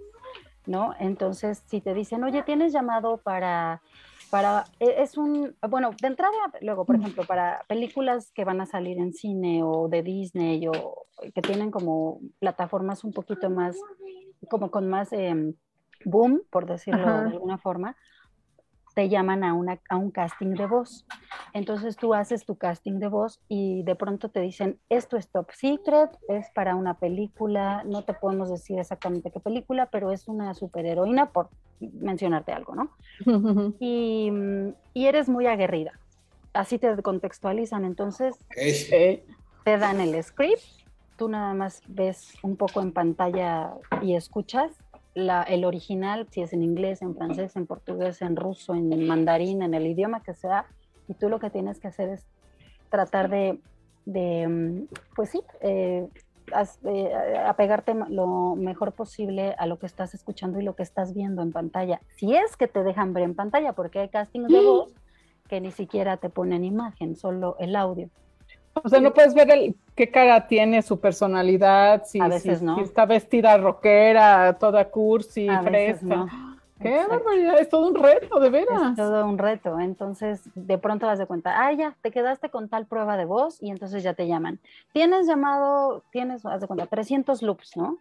¿no? Entonces, si te dicen, oye, tienes llamado para, para, e, es un, bueno, de entrada, luego, por ejemplo, para películas que van a salir en cine o de Disney o que tienen como plataformas un poquito más como con más em, boom, por decirlo de alguna forma, te llaman a, una, a un casting de voz. Entonces tú haces tu casting de voz y de pronto te dicen, esto es top secret, es para una película, no te podemos decir exactamente qué película, pero es una superheroína, por mencionarte algo, ¿no? y, y, eres muy aguerrida. Así te contextualizan. Entonces, te dan el script tú nada más ves un poco en pantalla y escuchas la, el original, si es en inglés, en francés, en portugués, en ruso, en mandarín, en el idioma que sea, y tú lo que tienes que hacer es tratar de, de mm, pues sí, eh, eh, apegarte lo mejor posible a lo que estás escuchando y lo que estás viendo en pantalla. Si es que te dejan ver en pantalla, porque hay castings de voz que ni siquiera te ponen imagen, solo el audio. O sea, no puedes ver el, qué cara tiene su personalidad, si, está vestida rockera, toda cursi, fresca. Qué barbaridad, es todo un reto, de veras. Es todo un reto. Entonces, de pronto vas de cuenta, ah, ya, te quedaste con tal prueba de voz y entonces ya te llaman. Tienes llamado, tienes, haz de cuenta, 300 loops, ¿no?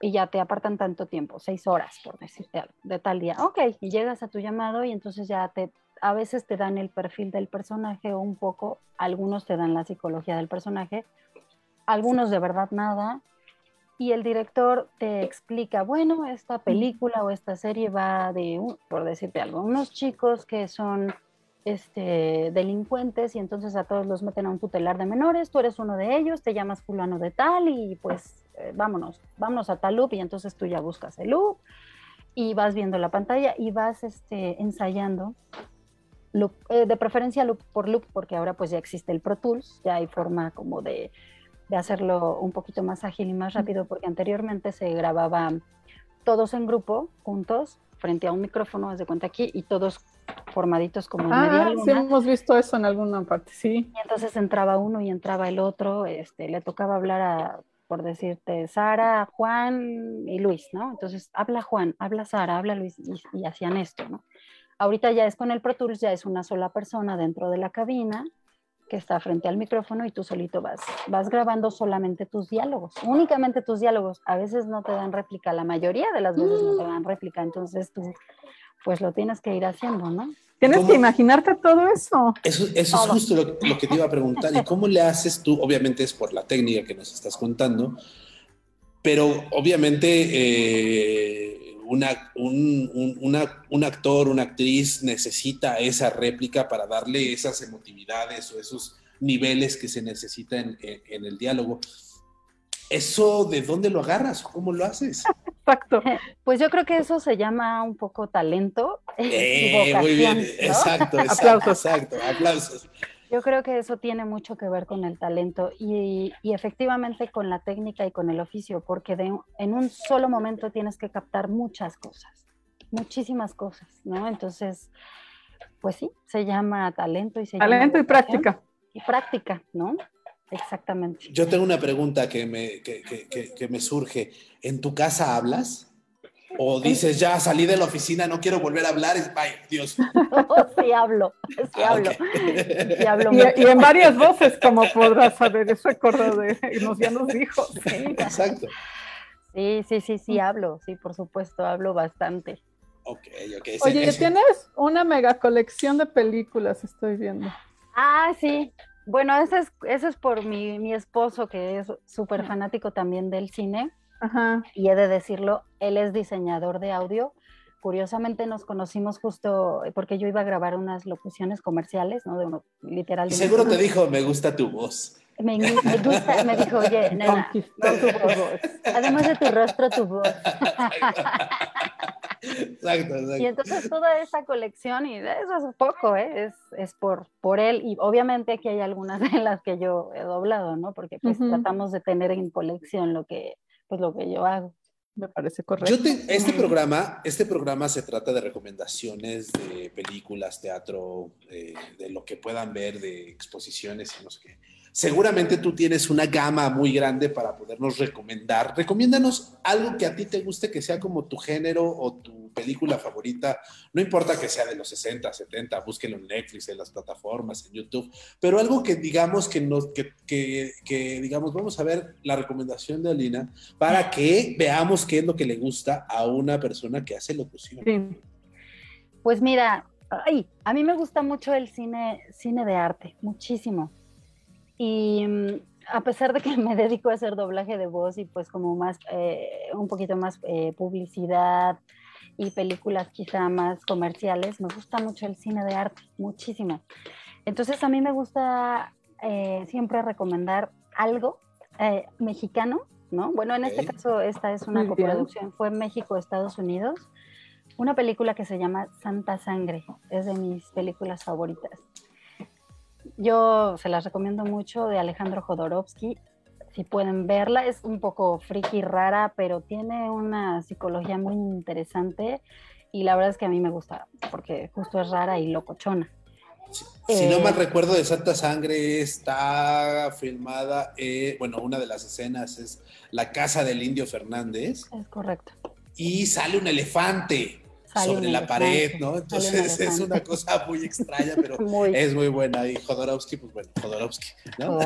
Y ya te apartan tanto tiempo, seis horas, por decirte algo, de tal día. Ok, y llegas a tu llamado y entonces ya te a veces te dan el perfil del personaje o un poco, algunos te dan la psicología del personaje, algunos de verdad nada, y el director te explica, bueno, esta película o esta serie va de, por decirte algo, unos chicos que son este, delincuentes y entonces a todos los meten a un tutelar de menores, tú eres uno de ellos, te llamas fulano de tal y pues eh, vámonos, vámonos a tal loop y entonces tú ya buscas el loop y vas viendo la pantalla y vas este, ensayando eh, de preferencia loop por loop, porque ahora pues ya existe el Pro Tools, ya hay forma como de, de hacerlo un poquito más ágil y más rápido, porque anteriormente se grababa todos en grupo, juntos, frente a un micrófono, haz de cuenta aquí, y todos formaditos como en ah, media luna. Sí, hemos visto eso en alguna parte, sí. Y entonces entraba uno y entraba el otro, este, le tocaba hablar a, por decirte, Sara, Juan y Luis, ¿no? Entonces, habla Juan, habla Sara, habla Luis, y, y hacían esto, ¿no? Ahorita ya es con el Pro Tools, ya es una sola persona dentro de la cabina que está frente al micrófono y tú solito vas, vas grabando solamente tus diálogos, únicamente tus diálogos. A veces no te dan réplica, la mayoría de las veces no te dan réplica, entonces tú pues lo tienes que ir haciendo, ¿no? Tienes que imaginarte todo eso. Eso, eso es justo lo, que te iba a preguntar. ¿Y cómo le haces tú? Obviamente es por la técnica que nos estás contando, pero obviamente eh, una, un, un, actor, una actriz necesita esa réplica para darle esas emotividades o esos niveles que se necesitan en, en el diálogo. ¿Eso de dónde lo agarras? ¿Cómo lo haces? Exacto. Pues yo creo que eso se llama un poco talento. Eh, muy bien, exacto, aplausos. exacto, aplausos. Yo creo que eso tiene mucho que ver con el talento y, efectivamente con la técnica y con el oficio, porque en un solo momento tienes que captar muchas cosas, muchísimas cosas, ¿no? Entonces, pues sí, se llama talento y se talento y práctica. Y práctica, ¿no? Exactamente. Yo tengo una pregunta que me, que, que, que, me surge. ¿En tu casa hablas? ¿O dices, ya salí de la oficina, no quiero volver a hablar? Ay, Dios. sí hablo, sí ah, hablo. Sí hablo y, en varias voces, como podrás saber, eso acuerdo de, nos, ya nos dijo. Sí. Exacto. Sí, sí, sí, sí, hablo, sí, por supuesto, hablo bastante. Ok, ok. Oye, tienes una mega colección de películas, estoy viendo. Ah, sí, bueno, eso es, eso es por mi, mi esposo, que es súper fanático también del cine. Ajá. Y he de decirlo, él es diseñador de audio. Curiosamente nos conocimos justo porque yo iba a grabar unas locuciones comerciales, ¿no? De uno, literal. seguro te dijo, me gusta tu voz. Me, me, gusta, me dijo, oye, nena, tu voz. Además de tu rostro, tu voz. Exacto, exacto. Y entonces toda esa colección, y eso es poco, ¿eh? es, es por, por él, y obviamente aquí hay algunas de las que yo he doblado, ¿no? Porque pues tratamos de tener en colección lo que, pues, lo que yo hago. Me parece correcto. este, programa, este programa se trata de recomendaciones de películas, teatro, eh, de lo que puedan ver, de exposiciones y no sé qué seguramente tú tienes una gama muy grande para podernos recomendar. Recomiéndanos algo que a ti te guste, que sea como tu género o tu película favorita. No importa que sea de los 60, 70, búsquelo en Netflix, en las plataformas, en YouTube, pero algo que digamos que nos, que, que, digamos, vamos a ver la recomendación de Alina para que veamos qué es lo que le gusta a una persona que hace locución. Sí. Pues mira, ay, a mí me gusta mucho el cine, cine de arte, muchísimo. Y mm, a pesar de que me dedico a hacer doblaje de voz y pues como más, eh, un poquito más eh, publicidad y películas quizá más comerciales, me gusta mucho el cine de arte, muchísimo. Entonces a mí me gusta eh, siempre recomendar algo mexicano, ¿no? Bueno, en este caso esta es una coproducción, fue México-Estados Unidos, una película que se llama Santa Sangre, es de mis películas favoritas. Yo se las recomiendo mucho de Alejandro Jodorowsky. Si pueden verla, es un poco friki rara, pero tiene una psicología muy interesante y la verdad es que a mí me gusta porque justo es rara y locochona. Si, no mal eh, recuerdo de Santa Sangre está filmada, eh, bueno, una de las escenas es la casa del indio Fernández. Es correcto. Y sale un elefante sobre la pared, ¿no? Entonces es una cosa muy extraña, pero es muy buena. Y Jodorowsky, pues bueno, Jodorowsky, ¿no?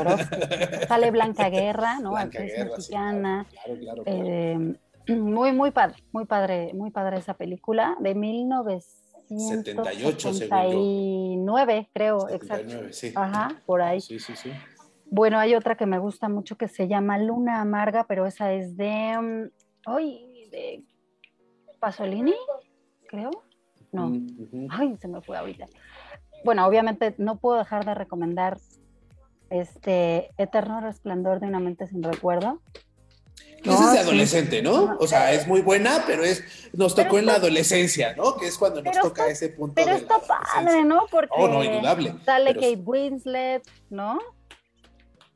Sale Blanca Guerra, ¿no? Blanca Guerra, mexicana. claro, claro, eh, muy, muy padre, muy padre, muy padre esa película de 1978, 79, creo, 79, exacto. Sí. Ajá, por ahí. Sí, sí, sí. Bueno, hay otra que me gusta mucho que se llama Luna Amarga, pero esa es de, hoy, de Pasolini, creo. No. Ay, se me fue ahorita. Bueno, obviamente no puedo dejar de recomendar este Eterno Resplandor de una mente sin recuerdo. No, es de adolescente, ¿no? O sea, es muy buena, pero es nos tocó en la adolescencia, ¿no? Que es cuando nos toca ese punto. Pero está padre, ¿no? Porque oh, no, indudable. sale Kate Winslet, ¿no?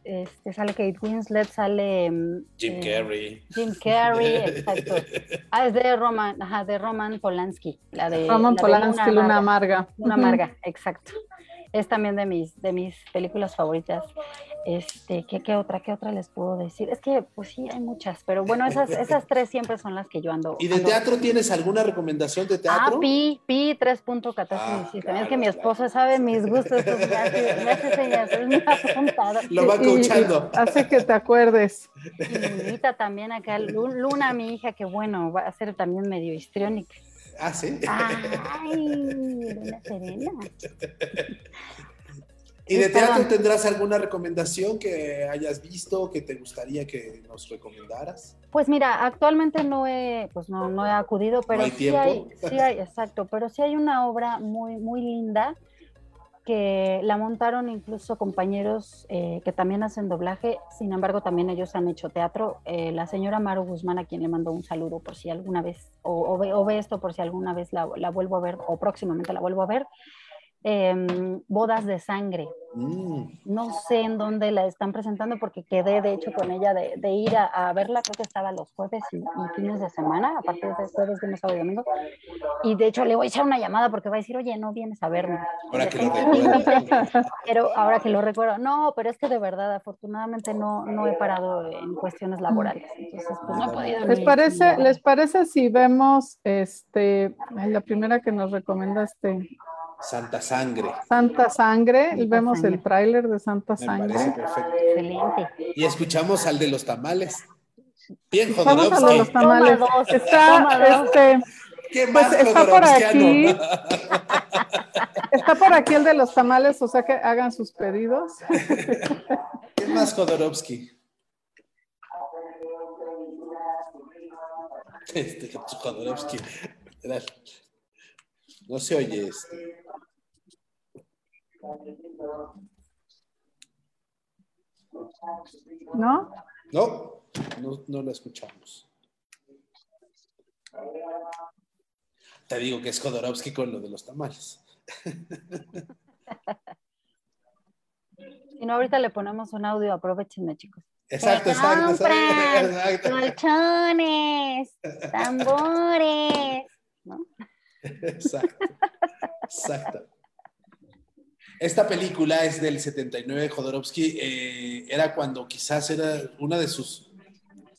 Este, sale Kate Winslet, sale mm, Jim eh, Carrey. Jim Carrey, exacto. Ah, es de Roman, ajá, de Roman Polanski, la de Roman Polanski, Luna Amarga. Luna Amarga, exacto es también de mis, de mis películas favoritas. Este, ¿qué, ¿qué, otra, ¿Qué otra les puedo decir? Es que, pues sí, hay muchas, pero bueno, esas, esas tres siempre son las que yo ando. ¿Y de teatro tienes alguna recomendación de teatro? Ah, Pi, Pi 3.14. Ah, es que mi esposa sabe mis gustos, pues me hace, me hace señas, es muy apuntado. Lo va coachando. hace que te acuerdes. Y mi también acá, Luna, mi hija, que bueno, va a ser también medio histriónica. Ah, sí. Ay, la Serena. ¿Y de teatro tendrás alguna recomendación que hayas visto que te gustaría que nos recomendaras? Pues mira, actualmente no he, pues no, no he acudido, pero sí, hay, sí hay, exacto, pero sí hay una obra muy, muy linda que la montaron incluso compañeros eh, que también hacen doblaje, sin embargo también ellos han hecho teatro. Eh, la señora Maru Guzmán, a quien le mando un saludo por si alguna vez, o, ve, esto por si alguna vez la, la, vuelvo a ver, o próximamente la vuelvo a ver, Em, bodas de sangre. Mm. No sé en dónde la están presentando porque quedé de hecho con ella de, ir a, verla, creo que estaba los jueves y, fines de semana, a partir de jueves, viernes, sábado y domingo. Y de hecho le voy a echar una llamada porque va a decir, oye, no vienes a verme. Ahora que lo recuerdo. Pero ahora que lo recuerdo, no, pero es que de verdad, afortunadamente no, no he parado en cuestiones laborales. Entonces, pues no he podido. ¿Les parece, ¿Les parece si vemos este, la primera que nos recomendaste? Santa Sangre. Santa Sangre, y vemos el tráiler de Santa Sangre. perfecto. Excelente. Y escuchamos al de los tamales. Bien, Vamos al de los tamales. Está, este, ¿Qué pues, más está por aquí. está por aquí el de los tamales, o sea que hagan sus pedidos. ¿Qué más, Jodorowsky? Este, Jodorowsky. No se oye este. ¿No? No, no, lo escuchamos. Te digo que es Jodorowsky con lo de los tamales. Si no, ahorita le ponemos un audio, aprovechenme, chicos. Exacto, exacto, exacto, Colchones, tambores, ¿no? Exacto, exacto. Esta película es del 79, Jodorowsky, eh, era cuando quizás era una de sus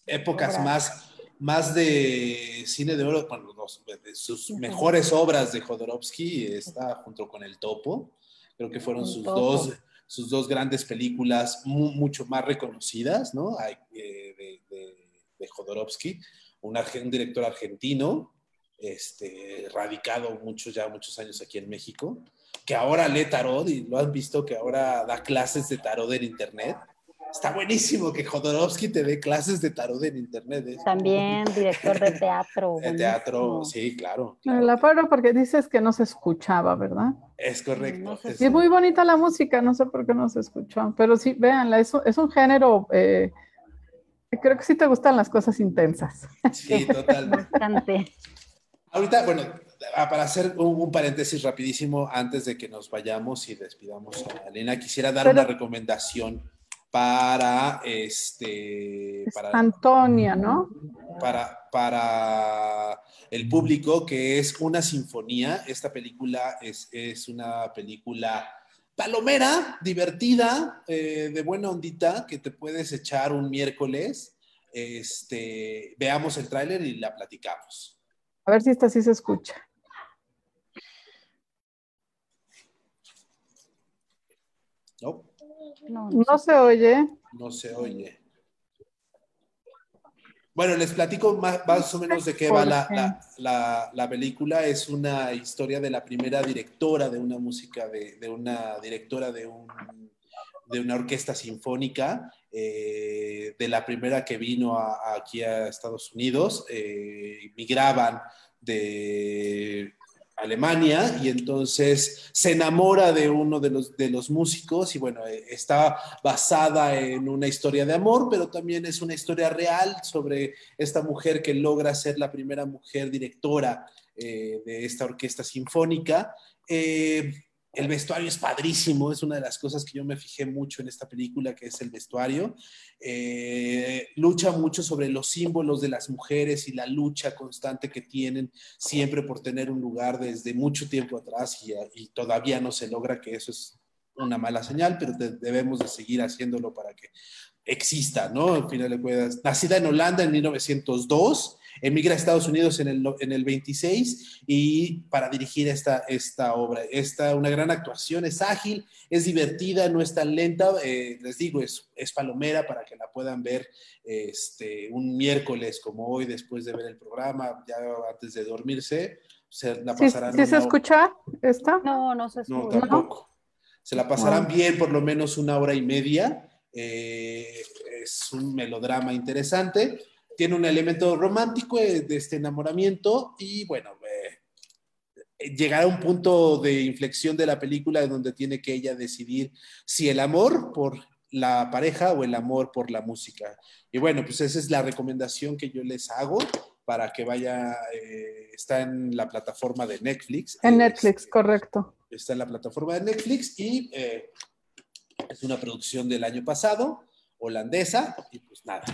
épocas más, más de cine de oro, bueno, de sus mejores obras de Jodorowsky, está junto con El Topo, creo que fueron sus dos, sus dos grandes películas mucho más reconocidas, ¿no? Eh, de, de, Jodorowsky, un, un director argentino, este, radicado muchos, ya muchos años aquí en México, que ahora lee tarot y lo has visto que ahora da clases de tarot en internet. Está buenísimo que Jodorowsky te dé clases de tarot en internet. ¿eh? También director de teatro. De teatro, sí, claro. La paro porque dices que no se escuchaba, ¿verdad? Es correcto. y es muy bonita la música, no sé por qué no se escuchó. Pero sí, véanla, es, es un género eh, creo que sí te gustan las cosas intensas. Sí, totalmente. Ahorita, bueno, ah, para hacer un, paréntesis rapidísimo antes de que nos vayamos y despidamos a Elena, quisiera dar una recomendación para este para, Antonia, ¿no? Para, para el público, que es una sinfonía. Esta película es, es una película palomera, divertida, eh, de buena ondita, que te puedes echar un miércoles. Este, veamos el tráiler y la platicamos. A ver si esta sí se escucha. No. No, se oye. No se oye. Bueno, les platico más, o menos de qué va la, película. Es una historia de la primera directora de una música, de, una directora de, un, de una orquesta sinfónica, eh, de la primera que vino aquí a Estados Unidos. Eh, migraban de Alemania y entonces se enamora de uno de los, de los músicos y bueno, eh, está basada en una historia de amor, pero también es una historia real sobre esta mujer que logra ser la primera mujer directora de esta orquesta sinfónica. El vestuario es padrísimo, es una de las cosas que yo me fijé mucho en esta película, que es el vestuario. Eh, lucha mucho sobre los símbolos de las mujeres y la lucha constante que tienen siempre por tener un lugar desde mucho tiempo atrás y, todavía no se logra que eso es una mala señal, pero debemos de seguir haciéndolo para que exista, ¿no? Al final de cuentas, nacida en Holanda en 1902, emigra a Estados Unidos en el, en el 26 y para dirigir esta, esta obra. Esta, una gran actuación, es ágil, es divertida, no es tan lenta, eh, les digo, es, es, palomera para que la puedan ver este, un miércoles como hoy después de ver el programa, ya antes de dormirse, se la pasarán. ¿Sí, se escucha esta? No, no se escucha. No, tampoco. Se la pasarán bien por lo menos una hora y media. Eh, es un melodrama interesante. Tiene un elemento romántico de, este enamoramiento y bueno, eh, llegará a un punto de inflexión de la película donde tiene que ella decidir si el amor por la pareja o el amor por la música. Y bueno, pues esa es la recomendación que yo les hago para que vaya, eh, está en la plataforma de Netflix. En Netflix, correcto está en la plataforma de Netflix y eh, es una producción del año pasado, holandesa, y pues nada.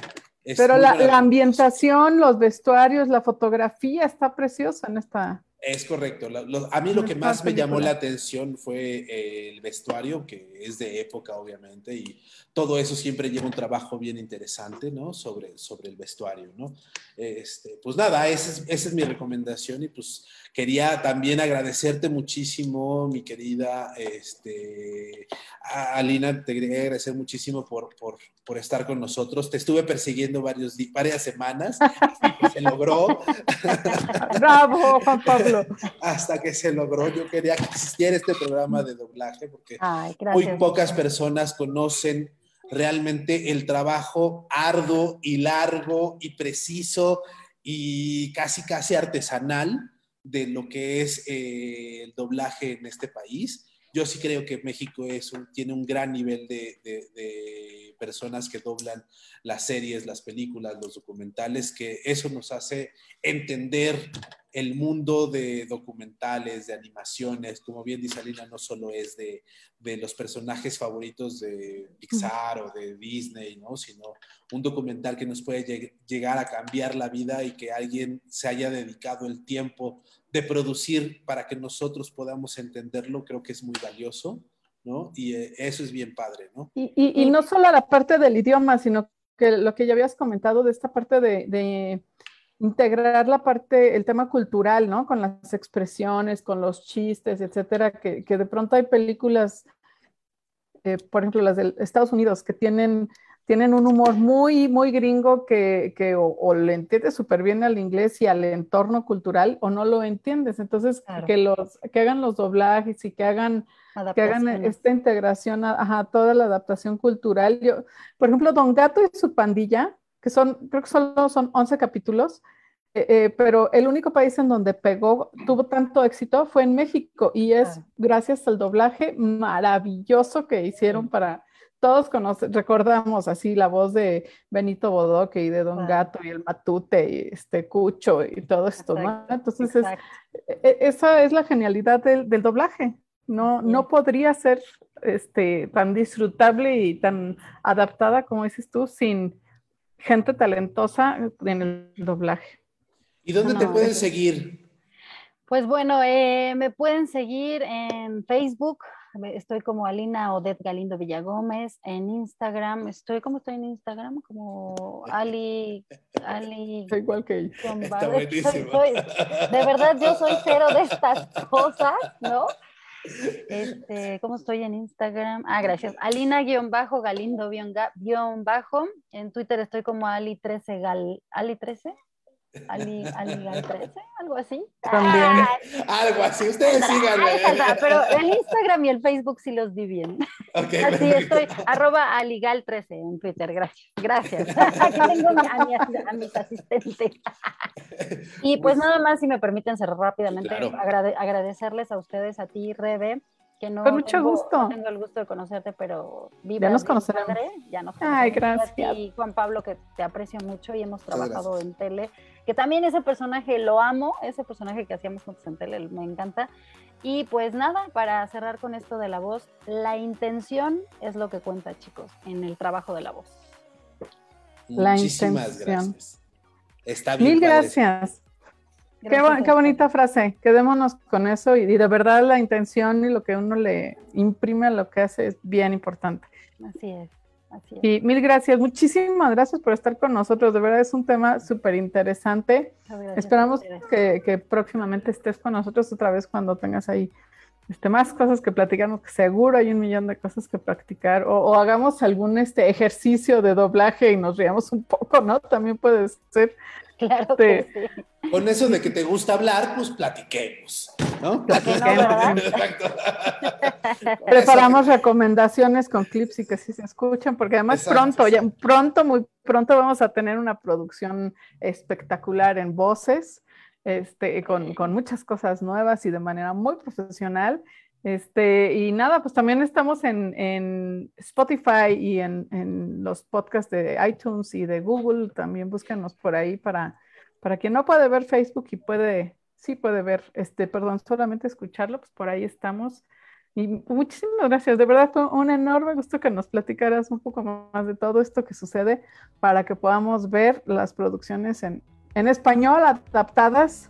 Pero la, ambientación, los vestuarios, la fotografía está preciosa en esta. Es correcto. a mí lo que más me llamó la atención fue eh, el vestuario, que es de época, obviamente, y todo eso siempre lleva un trabajo bien interesante, ¿no? Sobre, sobre el vestuario, ¿no? Este, pues nada, esa es, esa es mi recomendación y pues Quería también agradecerte muchísimo, mi querida este, Alina, te quería agradecer muchísimo por, por, estar con nosotros. Te estuve persiguiendo varios, varias semanas, hasta que se logró. Bravo, Juan Pablo. hasta que se logró. Yo quería que existiera este programa de doblaje porque muy pocas personas conocen realmente el trabajo arduo y largo y preciso y casi casi artesanal de lo que es eh, el doblaje en este país. Yo sí creo que México es tiene un gran nivel de, de, personas que doblan las series, las películas, los documentales, que eso nos hace entender el mundo de documentales, de animaciones, como bien dice Alina, no solo es de, los personajes favoritos de Pixar o de Disney, ¿no? sino un documental que nos puede llegar a cambiar la vida y que alguien se haya dedicado el tiempo de producir para que nosotros podamos entenderlo, creo que es muy valioso. ¿No? Y eh, eso es bien padre, ¿no? Y, no solo la parte del idioma, sino que lo que ya habías comentado de esta parte de integrar la parte, el tema cultural, ¿no? Con las expresiones, con los chistes, etcétera, que, de pronto hay películas, eh, por ejemplo, las de Estados Unidos, que tienen, tienen un humor muy, muy gringo que, o, le entiendes súper bien al inglés y al entorno cultural o no lo entiendes. Entonces, que, los, que hagan los doblajes y que hagan, que hagan esta integración a, toda la adaptación cultural. Yo, por ejemplo, Don Gato y su pandilla, que son, creo que solo son 11 capítulos, eh, eh, pero el único país en donde pegó, tuvo tanto éxito fue en México y es gracias al doblaje maravilloso que hicieron para, todos recordamos así la voz de Benito Bodoque y de Don Gato y el Matute y este Cucho y todo esto, ¿no? Entonces es, e, e, esa es la genialidad del, del doblaje. No, no podría ser este, tan disfrutable y tan adaptada como dices tú sin gente talentosa en el doblaje. ¿Y dónde te pueden seguir? Pues bueno, eh, me pueden seguir en Facebook, estoy como Alina Odet Galindo Villagómez, en Instagram, estoy como estoy en Instagram, como Ali, Ali. Soy igual que Está buenísimo. de verdad, yo soy cero de estas cosas, ¿no? Este, ¿Cómo estoy en Instagram? Ah, gracias. Alina-Galindo-bajo. En Twitter estoy como Ali13 Gal. ¿Ali13? Ali, Ali 13, algo así. También. algo así, ustedes síganme. Pero el Instagram y el Facebook sí los di bien. Okay, así estoy, arroba aligal13 en Twitter, gracias. Gracias. Aquí tengo a, a, mis asistentes. y pues, nada más, si me permiten cerrar rápidamente, agradecerles a ustedes, a ti, Rebe, que no Con mucho tengo, gusto. tengo el gusto de conocerte, pero viva ya nos conoceremos. Padre, ya nos conocemos. Ay, gracias. Y Juan Pablo, que te aprecio mucho y hemos trabajado en tele, que también ese personaje lo amo, ese personaje que hacíamos juntos en tele me encanta. Y pues nada, para cerrar con esto de la voz, la intención es lo que cuenta, chicos, en el trabajo de la voz. La Muchísimas gracias. Está bien. Mil gracias. Qué, bonita frase, quedémonos con eso y, de verdad la intención y lo que uno le imprime a lo que hace es bien importante. Así es. Así es. Y mil gracias, muchísimas gracias por estar con nosotros. De verdad es un tema súper interesante. Esperamos que, próximamente estés con nosotros otra vez cuando tengas ahí este, más cosas que platicarnos, que seguro hay un millón de cosas que practicar, o, hagamos algún este, ejercicio de doblaje y nos riamos un poco, ¿no? También puede ser. Claro que sí. Con eso de que te gusta hablar, pues platiquemos, ¿no? Preparamos recomendaciones con clips y que sí se escuchan, porque además pronto, ya pronto, muy pronto vamos a tener una producción espectacular en voces, este, con, con muchas cosas nuevas y de manera muy profesional. Este, y nada, pues también estamos en, en Spotify y en, en, los podcasts de iTunes y de Google. También búscanos por ahí para, para quien no puede ver Facebook y puede, sí puede ver, este, perdón, solamente escucharlo, pues por ahí estamos. Y muchísimas gracias, de verdad fue un enorme gusto que nos platicaras un poco más de todo esto que sucede para que podamos ver las producciones en, en español adaptadas.